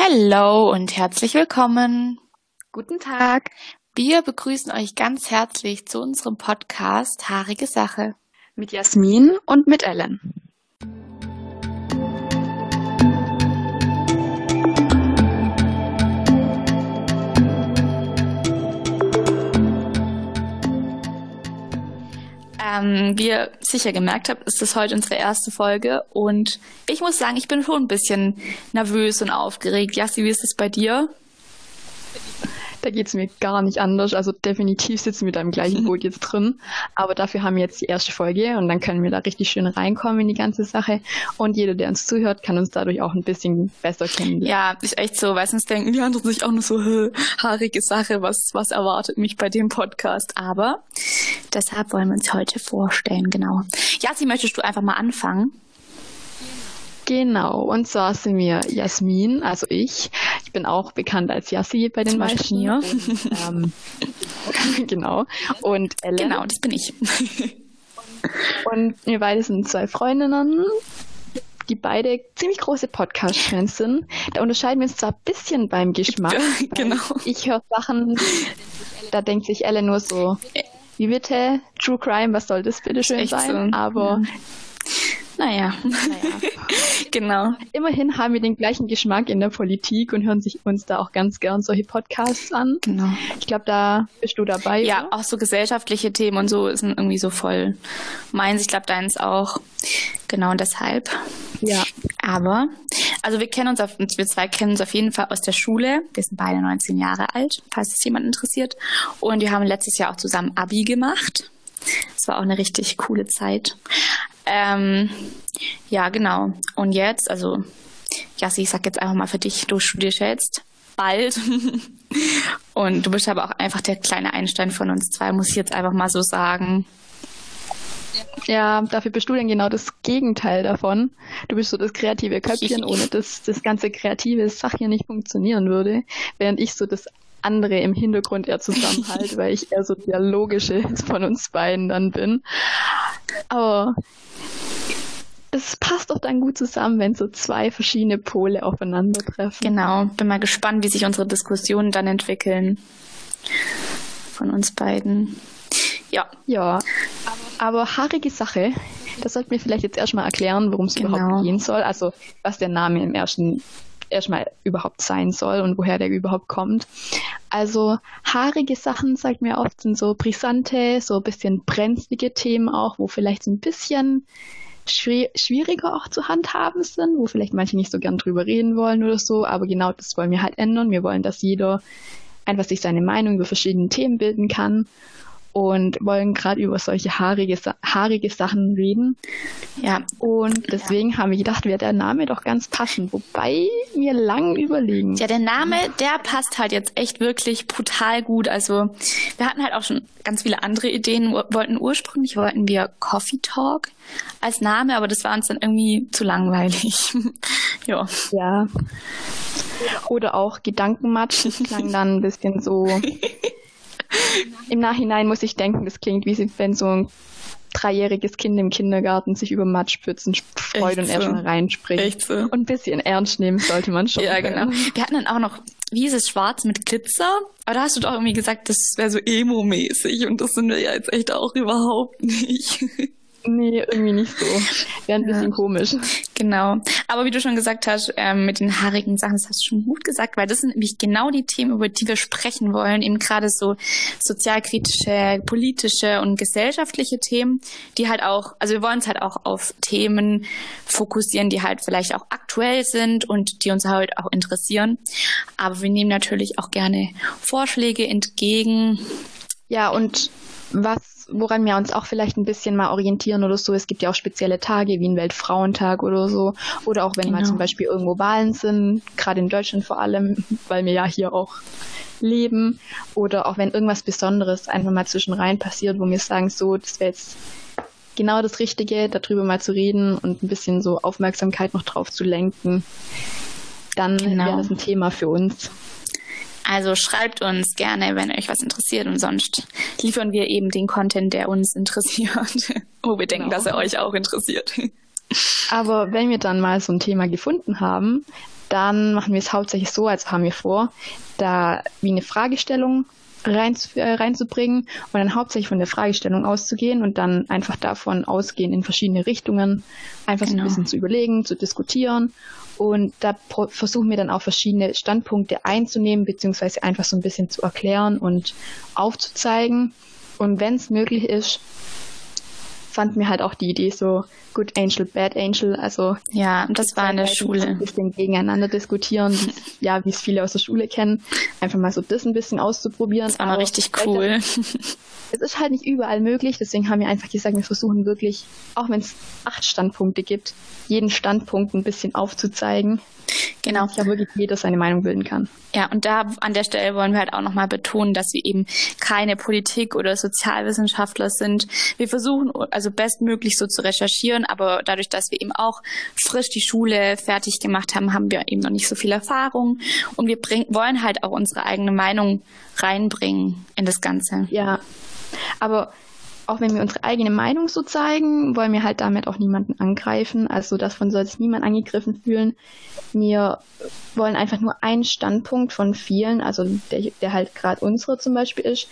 Hallo und herzlich willkommen. Guten Tag. Wir begrüßen euch ganz herzlich zu unserem Podcast Haarige Sache. Mit Jasmin und mit Ellen. Ähm, wie ihr sicher gemerkt habt, ist das heute unsere erste Folge und ich muss sagen, ich bin schon ein bisschen nervös und aufgeregt. Jassi, wie ist es bei dir? Da geht es mir gar nicht anders. Also definitiv sitzen wir da im gleichen Boot jetzt drin. Aber dafür haben wir jetzt die erste Folge und dann können wir da richtig schön reinkommen in die ganze Sache. Und jeder, der uns zuhört, kann uns dadurch auch ein bisschen besser kennenlernen. Ja, ist echt so, weil sonst denken die anderen sich auch nur so, haarige Sache, was, was erwartet mich bei dem Podcast. Aber deshalb wollen wir uns heute vorstellen, genau. Jassi, möchtest du einfach mal anfangen? Genau, und zwar sind wir Jasmin, also ich. Ich bin auch bekannt als Yassi bei den Zum meisten. Ähm, genau. Und Ellen. Genau, das bin ich. und wir beide sind zwei Freundinnen, die beide ziemlich große Podcast-Fans sind. Da unterscheiden wir uns zwar ein bisschen beim Geschmack. genau. Ich höre Sachen, da denkt sich Ellen nur so, wie bitte, True Crime, was soll das bitte schön sein? So. Aber ja. Naja. naja. genau. Immerhin haben wir den gleichen Geschmack in der Politik und hören sich uns da auch ganz gern solche Podcasts an. Genau. Ich glaube, da bist du dabei. Ja, oder? auch so gesellschaftliche Themen und so sind irgendwie so voll meins. Ich glaube, deins auch. Genau deshalb. Ja. Aber, also wir kennen uns auf, wir zwei kennen uns auf jeden Fall aus der Schule. Wir sind beide 19 Jahre alt, falls es jemand interessiert. Und wir haben letztes Jahr auch zusammen Abi gemacht. Das war auch eine richtig coole Zeit. Ähm, ja, genau. Und jetzt, also, Jassi, ich sag jetzt einfach mal für dich, du studierst jetzt bald. Und du bist aber auch einfach der kleine Einstein von uns zwei, muss ich jetzt einfach mal so sagen. Ja, dafür bist du dann genau das Gegenteil davon. Du bist so das kreative Köpfchen, ohne dass das ganze kreative Sach hier nicht funktionieren würde, während ich so das andere im Hintergrund eher zusammenhalte, weil ich eher so der logische von uns beiden dann bin. Aber es passt doch dann gut zusammen, wenn so zwei verschiedene Pole aufeinandertreffen. Genau, bin mal gespannt, wie sich unsere Diskussionen dann entwickeln. Von uns beiden. Ja. Ja, aber haarige Sache, das sollten wir vielleicht jetzt erstmal erklären, worum es genau. überhaupt gehen soll. Also, was der Name im ersten erstmal überhaupt sein soll und woher der überhaupt kommt. Also haarige Sachen, sagt mir oft, sind so brisante, so ein bisschen brenzlige Themen auch, wo vielleicht ein bisschen schwieriger auch zu handhaben sind, wo vielleicht manche nicht so gern drüber reden wollen oder so, aber genau das wollen wir halt ändern. Wir wollen, dass jeder einfach sich seine Meinung über verschiedene Themen bilden kann und wollen gerade über solche haarige, haarige Sachen reden. Ja. Und deswegen ja. haben wir gedacht, wäre der Name doch ganz passend, wobei wir lang überlegen. Ja, der Name, der passt halt jetzt echt wirklich brutal gut. Also wir hatten halt auch schon ganz viele andere Ideen. Wollten ursprünglich wollten wir Coffee Talk als Name, aber das war uns dann irgendwie zu langweilig. ja. Ja. Oder auch Gedankenmatsch, klang dann ein bisschen so Im Nachhinein muss ich denken, das klingt wie wenn so ein dreijähriges Kind im Kindergarten sich über Matschpfützen freut Echt und so. erstmal reinspringt. Echt so. Und ein bisschen ernst nehmen sollte man schon. Ja, genau. Wir hatten dann auch noch, wie ist es, schwarz mit Glitzer? Aber da hast du doch irgendwie gesagt, das wäre so emo-mäßig und das sind wir ja jetzt echt auch überhaupt nicht. Nee, irgendwie nicht so. Wäre ein bisschen ja. komisch. Genau. Aber wie du schon gesagt hast, ähm, mit den haarigen Sachen, das hast du schon gut gesagt, weil das sind nämlich genau die Themen, über die wir sprechen wollen. Eben gerade so sozialkritische, politische und gesellschaftliche Themen, die halt auch, also wir wollen uns halt auch auf Themen fokussieren, die halt vielleicht auch aktuell sind und die uns halt auch interessieren. Aber wir nehmen natürlich auch gerne Vorschläge entgegen. Ja, und was woran wir uns auch vielleicht ein bisschen mal orientieren oder so. Es gibt ja auch spezielle Tage wie ein Weltfrauentag oder so. Oder auch wenn genau. mal zum Beispiel irgendwo Wahlen sind, gerade in Deutschland vor allem, weil wir ja hier auch leben. Oder auch wenn irgendwas Besonderes einfach mal zwischenrein passiert, wo wir sagen, so, das wäre jetzt genau das Richtige, darüber mal zu reden und ein bisschen so Aufmerksamkeit noch drauf zu lenken. Dann genau. wäre das ein Thema für uns. Also schreibt uns gerne, wenn euch was interessiert und sonst liefern wir eben den Content, der uns interessiert, wo wir denken, genau. dass er euch auch interessiert. Aber wenn wir dann mal so ein Thema gefunden haben, dann machen wir es hauptsächlich so, also haben wir vor, da wie eine Fragestellung rein, äh, reinzubringen und dann hauptsächlich von der Fragestellung auszugehen und dann einfach davon ausgehen in verschiedene Richtungen, einfach genau. so ein genau. bisschen zu überlegen, zu diskutieren und da versuchen wir dann auch verschiedene Standpunkte einzunehmen, beziehungsweise einfach so ein bisschen zu erklären und aufzuzeigen. Und wenn es möglich ist, fand mir halt auch die Idee so Good Angel, Bad Angel, also ja, das war in der Schule. Ein bisschen gegeneinander diskutieren, ja, wie es viele aus der Schule kennen, einfach mal so das ein bisschen auszuprobieren. Das war mal richtig cool. Es ist halt nicht überall möglich, deswegen haben wir einfach gesagt, wir versuchen wirklich, auch wenn es acht Standpunkte gibt, jeden Standpunkt ein bisschen aufzuzeigen. Genau. Ich glaube wirklich jeder seine Meinung bilden kann. Ja, und da an der Stelle wollen wir halt auch nochmal betonen, dass wir eben keine Politik- oder Sozialwissenschaftler sind. Wir versuchen also bestmöglich so zu recherchieren, aber dadurch, dass wir eben auch frisch die Schule fertig gemacht haben, haben wir eben noch nicht so viel Erfahrung. Und wir bring, wollen halt auch unsere eigene Meinung reinbringen in das Ganze. Ja, aber auch wenn wir unsere eigene Meinung so zeigen, wollen wir halt damit auch niemanden angreifen. Also davon soll sich niemand angegriffen fühlen. Wir wollen einfach nur einen Standpunkt von vielen, also der, der halt gerade unsere zum Beispiel ist,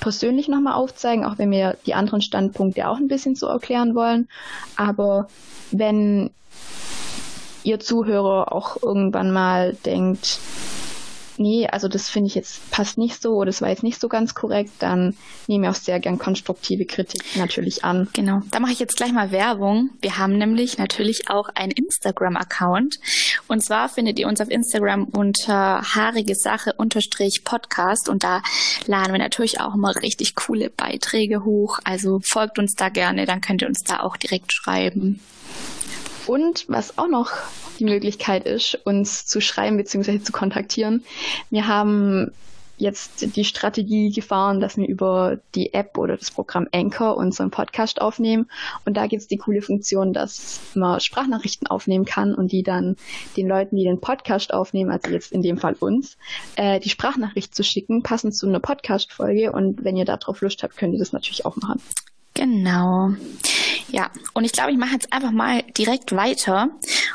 persönlich nochmal aufzeigen, auch wenn wir die anderen Standpunkte auch ein bisschen so erklären wollen. Aber wenn ihr Zuhörer auch irgendwann mal denkt, nee, also das finde ich jetzt passt nicht so oder das war jetzt nicht so ganz korrekt, dann nehme ich auch sehr gern konstruktive Kritik natürlich an. Genau, da mache ich jetzt gleich mal Werbung. Wir haben nämlich natürlich auch einen Instagram-Account und zwar findet ihr uns auf Instagram unter haarige Sache unterstrich Podcast und da laden wir natürlich auch immer richtig coole Beiträge hoch. Also folgt uns da gerne, dann könnt ihr uns da auch direkt schreiben. Und was auch noch die Möglichkeit ist, uns zu schreiben bzw. zu kontaktieren. Wir haben jetzt die Strategie gefahren, dass wir über die App oder das Programm Anchor unseren Podcast aufnehmen. Und da gibt es die coole Funktion, dass man Sprachnachrichten aufnehmen kann und die dann den Leuten, die den Podcast aufnehmen, also jetzt in dem Fall uns, äh, die Sprachnachricht zu schicken, passend zu einer Podcast-Folge. Und wenn ihr darauf Lust habt, könnt ihr das natürlich auch machen. Genau. Ja, und ich glaube, ich mache jetzt einfach mal direkt weiter.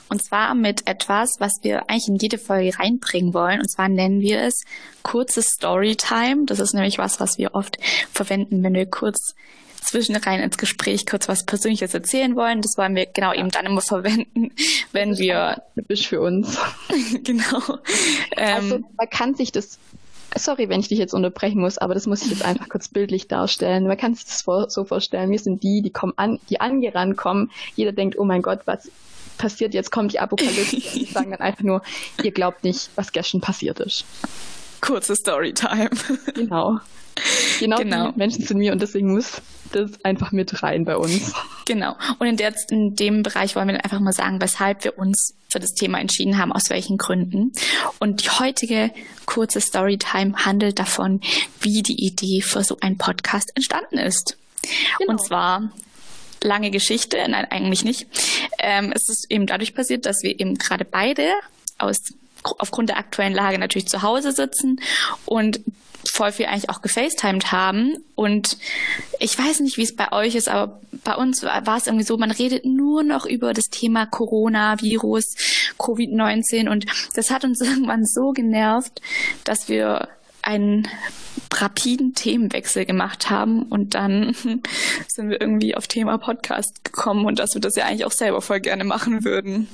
Und zwar mit etwas, was wir eigentlich in jede Folge reinbringen wollen. Und zwar nennen wir es kurze Storytime. Das ist nämlich was, was wir oft verwenden, wenn wir kurz zwischenrein ins Gespräch kurz was Persönliches erzählen wollen. Das wollen wir genau eben dann immer verwenden, wenn wir. Typisch für uns. genau. Also ähm, man kann sich das Sorry, wenn ich dich jetzt unterbrechen muss, aber das muss ich jetzt einfach kurz bildlich darstellen. Man kann sich das vor, so vorstellen, wir sind die, die kommen an, die angerannt kommen. Jeder denkt, oh mein Gott, was passiert jetzt? Kommt die Apokalypse? Und die sagen dann einfach nur, ihr glaubt nicht, was gestern passiert ist. Kurze Storytime. Genau. Genau, genau. die Menschen sind wir und deswegen muss das einfach mit rein bei uns. Genau. Und in, der, in dem Bereich wollen wir einfach mal sagen, weshalb wir uns für das Thema entschieden haben, aus welchen Gründen. Und die heutige kurze Storytime handelt davon, wie die Idee für so einen Podcast entstanden ist. Genau. Und zwar lange Geschichte, nein, eigentlich nicht. Ähm, es ist eben dadurch passiert, dass wir eben gerade beide aus aufgrund der aktuellen Lage natürlich zu Hause sitzen und voll viel eigentlich auch gefacetimed haben. Und ich weiß nicht, wie es bei euch ist, aber bei uns war, es irgendwie so, man redet nur noch über das Thema Corona, Virus, Covid-19 und das hat uns irgendwann so genervt, dass wir einen rapiden Themenwechsel gemacht haben und dann sind wir irgendwie auf Thema Podcast gekommen und dass wir das ja eigentlich auch selber voll gerne machen würden.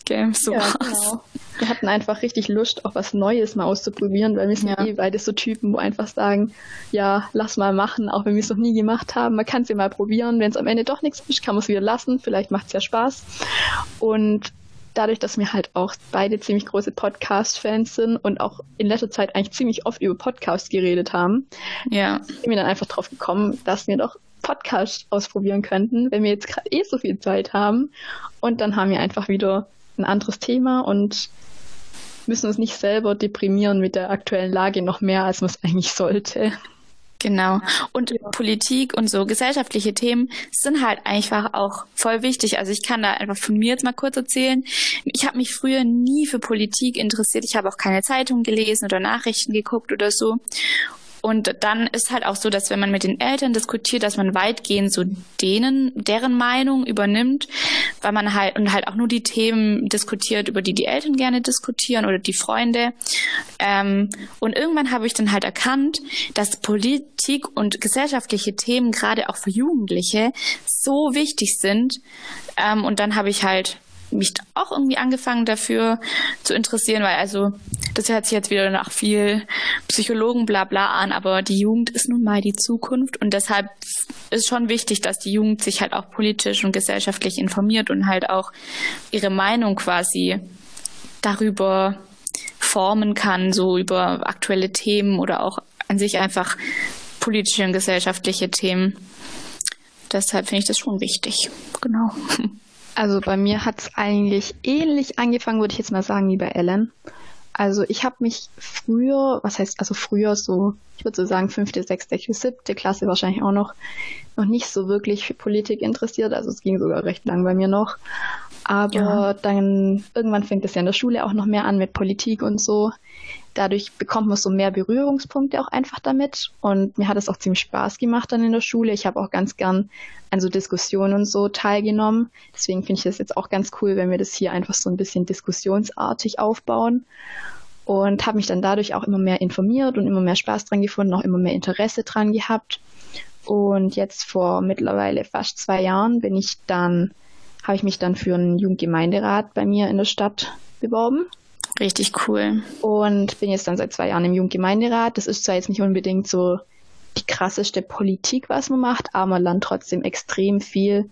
Okay, so ja, genau. Wir hatten einfach richtig Lust, auch was Neues mal auszuprobieren, weil wir sind ja. eh beide so Typen, wo einfach sagen, ja, lass mal machen, auch wenn wir es noch nie gemacht haben. Man kann es ja mal probieren. Wenn es am Ende doch nichts ist, kann man es wieder lassen. Vielleicht macht es ja Spaß. Und dadurch, dass wir halt auch beide ziemlich große Podcast-Fans sind und auch in letzter Zeit eigentlich ziemlich oft über Podcasts geredet haben, ja. sind wir dann einfach drauf gekommen, dass wir doch Podcast ausprobieren könnten, wenn wir jetzt gerade eh so viel Zeit haben. Und dann haben wir einfach wieder ein anderes Thema und müssen uns nicht selber deprimieren mit der aktuellen Lage noch mehr, als man es eigentlich sollte. Genau. Und ja. Politik und so gesellschaftliche Themen sind halt einfach auch voll wichtig. Also ich kann da einfach von mir jetzt mal kurz erzählen. Ich habe mich früher nie für Politik interessiert. Ich habe auch keine Zeitung gelesen oder Nachrichten geguckt oder so. Und dann ist halt auch so, dass wenn man mit den Eltern diskutiert, dass man weitgehend so denen, deren Meinung übernimmt, weil man halt und halt auch nur die Themen diskutiert, über die die Eltern gerne diskutieren oder die Freunde. Ähm, und irgendwann habe ich dann halt erkannt, dass Politik und gesellschaftliche Themen gerade auch für Jugendliche so wichtig sind. Ähm, und dann habe ich halt mich auch irgendwie angefangen dafür zu interessieren, weil also das hört sich jetzt wieder nach viel Psychologen bla bla an, aber die Jugend ist nun mal die Zukunft und deshalb ist schon wichtig, dass die Jugend sich halt auch politisch und gesellschaftlich informiert und halt auch ihre Meinung quasi darüber formen kann, so über aktuelle Themen oder auch an sich einfach politische und gesellschaftliche Themen. Deshalb finde ich das schon wichtig. Genau. Also bei mir hat es eigentlich ähnlich angefangen, würde ich jetzt mal sagen, wie bei Ellen. Also ich habe mich früher, was heißt also früher so, ich würde so sagen fünfte, sechste, siebte Klasse wahrscheinlich auch noch, noch nicht so wirklich für Politik interessiert. Also es ging sogar recht lang bei mir noch. Aber ja. dann irgendwann fängt es ja in der Schule auch noch mehr an mit Politik und so. Dadurch bekommt man so mehr Berührungspunkte auch einfach damit. Und mir hat es auch ziemlich Spaß gemacht dann in der Schule. Ich habe auch ganz gern an so Diskussionen und so teilgenommen. Deswegen finde ich das jetzt auch ganz cool, wenn wir das hier einfach so ein bisschen diskussionsartig aufbauen. Und habe mich dann dadurch auch immer mehr informiert und immer mehr Spaß dran gefunden, auch immer mehr Interesse dran gehabt. Und jetzt vor mittlerweile fast zwei Jahren bin ich dann, habe ich mich dann für einen Jugendgemeinderat bei mir in der Stadt beworben. Richtig cool. Und bin jetzt dann seit zwei Jahren im Jugendgemeinderat. Das ist zwar jetzt nicht unbedingt so die krasseste Politik, was man macht, aber man lernt trotzdem extrem viel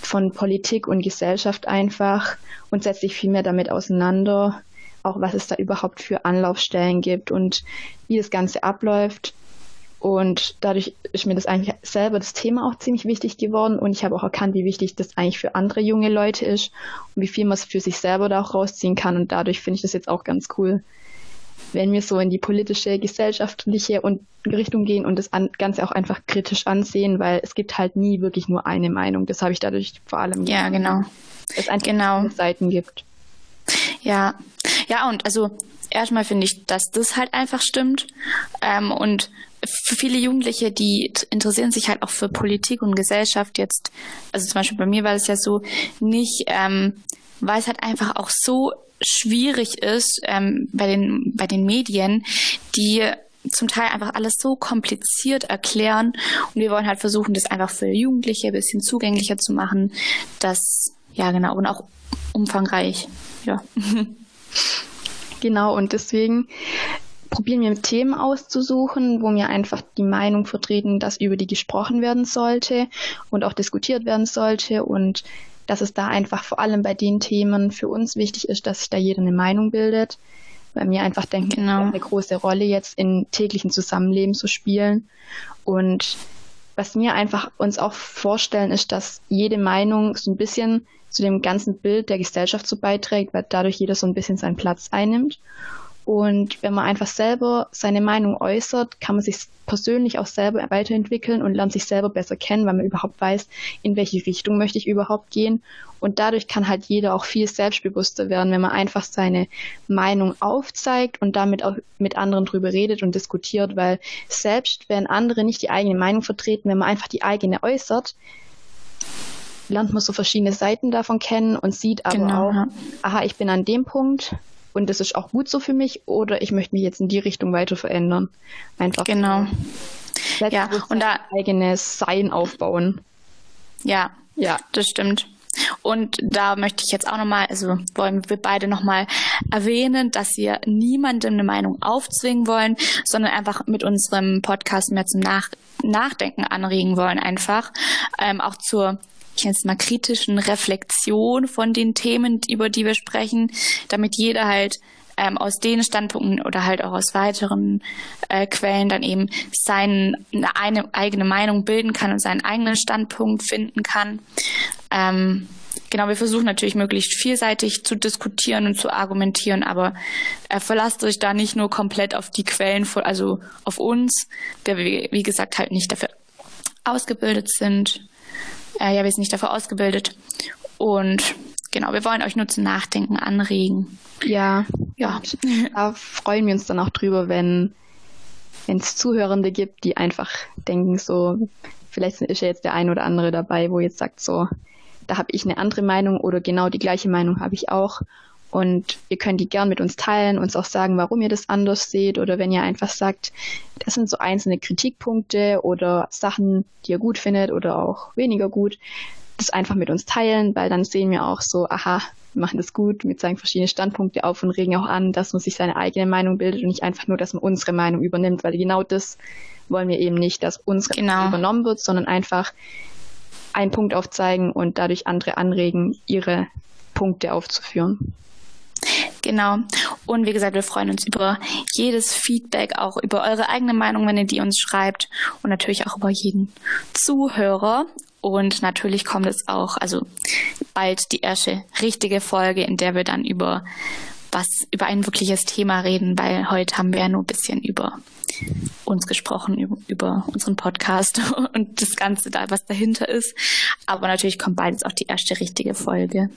von Politik und Gesellschaft einfach und setzt sich viel mehr damit auseinander, auch was es da überhaupt für Anlaufstellen gibt und wie das Ganze abläuft. Und dadurch ist mir das eigentlich selber das Thema auch ziemlich wichtig geworden und ich habe auch erkannt, wie wichtig das eigentlich für andere junge Leute ist und wie viel man für sich selber da auch rausziehen kann. Und dadurch finde ich das jetzt auch ganz cool, wenn wir so in die politische, gesellschaftliche und Richtung gehen und das Ganze auch einfach kritisch ansehen, weil es gibt halt nie wirklich nur eine Meinung. Das habe ich dadurch vor allem. Ja, genau. Es einfach genau. Seiten gibt. Ja, ja, und also erstmal finde ich, dass das halt einfach stimmt. Ähm, und für viele Jugendliche, die interessieren sich halt auch für Politik und Gesellschaft jetzt, also zum Beispiel bei mir war es ja so, nicht, ähm, weil es halt einfach auch so schwierig ist ähm, bei den bei den Medien, die zum Teil einfach alles so kompliziert erklären und wir wollen halt versuchen, das einfach für Jugendliche ein bisschen zugänglicher zu machen, das ja genau und auch umfangreich, ja. Genau und deswegen probieren wir Themen auszusuchen, wo wir einfach die Meinung vertreten, dass über die gesprochen werden sollte und auch diskutiert werden sollte und dass es da einfach vor allem bei den Themen für uns wichtig ist, dass sich da jeder eine Meinung bildet, weil wir einfach denken, genau. eine große Rolle jetzt im täglichen Zusammenleben zu spielen und was wir einfach uns auch vorstellen, ist, dass jede Meinung so ein bisschen zu dem ganzen Bild der Gesellschaft so beiträgt, weil dadurch jeder so ein bisschen seinen Platz einnimmt. Und wenn man einfach selber seine Meinung äußert, kann man sich persönlich auch selber weiterentwickeln und lernt sich selber besser kennen, weil man überhaupt weiß, in welche Richtung möchte ich überhaupt gehen. Und dadurch kann halt jeder auch viel selbstbewusster werden, wenn man einfach seine Meinung aufzeigt und damit auch mit anderen drüber redet und diskutiert, weil selbst wenn andere nicht die eigene Meinung vertreten, wenn man einfach die eigene äußert, lernt man so verschiedene Seiten davon kennen und sieht aber genau. auch, aha, ich bin an dem Punkt, und das ist auch gut so für mich oder ich möchte mich jetzt in die Richtung weiter verändern. Einfach genau. Ja, und da eigenes Sein aufbauen. Ja, ja, das stimmt. Und da möchte ich jetzt auch nochmal, also wollen wir beide nochmal erwähnen, dass wir niemandem eine Meinung aufzwingen wollen, sondern einfach mit unserem Podcast mehr zum Nach Nachdenken anregen wollen, einfach. Ähm, auch zur ich nenne es mal kritischen Reflexion von den Themen, über die wir sprechen, damit jeder halt ähm, aus den Standpunkten oder halt auch aus weiteren äh, Quellen dann eben seine eine eigene Meinung bilden kann und seinen eigenen Standpunkt finden kann. Ähm, genau, wir versuchen natürlich möglichst vielseitig zu diskutieren und zu argumentieren, aber äh, verlasst euch da nicht nur komplett auf die Quellen, also auf uns, der wir, wie gesagt, halt nicht dafür ausgebildet sind. Äh, ja, wir sind nicht dafür ausgebildet. Und genau, wir wollen euch nur zum Nachdenken anregen. Ja, ja. Da freuen wir uns dann auch drüber, wenn es Zuhörende gibt, die einfach denken, so, vielleicht ist ja jetzt der ein oder andere dabei, wo jetzt sagt so, da habe ich eine andere Meinung oder genau die gleiche Meinung habe ich auch. Und ihr könnt die gern mit uns teilen, uns auch sagen, warum ihr das anders seht oder wenn ihr einfach sagt, das sind so einzelne Kritikpunkte oder Sachen, die ihr gut findet oder auch weniger gut, das einfach mit uns teilen, weil dann sehen wir auch so, aha, wir machen das gut, wir zeigen verschiedene Standpunkte auf und regen auch an, dass man sich seine eigene Meinung bildet und nicht einfach nur, dass man unsere Meinung übernimmt, weil genau das wollen wir eben nicht, dass unsere genau. Meinung übernommen wird, sondern einfach einen Punkt aufzeigen und dadurch andere anregen, ihre Punkte aufzuführen. Genau. Und wie gesagt, wir freuen uns über jedes Feedback, auch über eure eigene Meinung, wenn ihr die uns schreibt und natürlich auch über jeden Zuhörer. Und natürlich kommt es auch, also bald die erste richtige Folge, in der wir dann über was, über ein wirkliches Thema reden, weil heute haben wir ja nur ein bisschen über uns gesprochen, über, unseren Podcast und das Ganze da, was dahinter ist. Aber natürlich kommt bald jetzt auch die erste richtige Folge.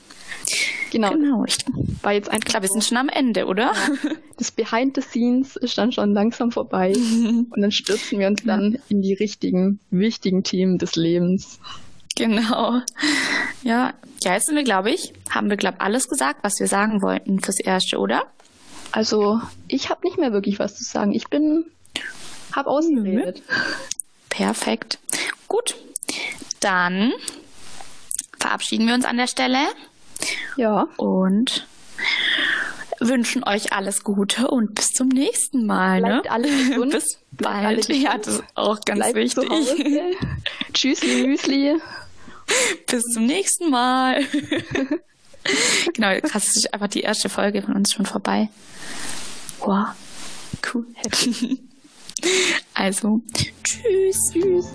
Genau. genau. Ich war jetzt einfach. Klar, wir sind schon am Ende, oder? Ja. Das Behind the Scenes ist dann schon langsam vorbei. Und dann stürzen wir uns dann in die richtigen, wichtigen Themen des Lebens. Genau. Ja, ja, jetzt sind wir, glaube ich, haben wir, glaube ich, alles gesagt, was wir sagen wollten fürs Erste, oder? Also, ich habe nicht mehr wirklich was zu sagen. Ich bin, habe ausgeredet. Perfekt. Gut, dann verabschieden wir uns an der Stelle. Ja. Und wünschen euch alles Gute und bis zum nächsten Mal. Ne? Bleibt ne? alles gesund. bis bald. Alles ja, das ist auch ganz Bleibt wichtig. Tschüssli, Müsli. Bis zum nächsten Mal. genau, krass, ist einfach die erste Folge von uns schon vorbei. Wow, cool. also, tschüss. Tschüss.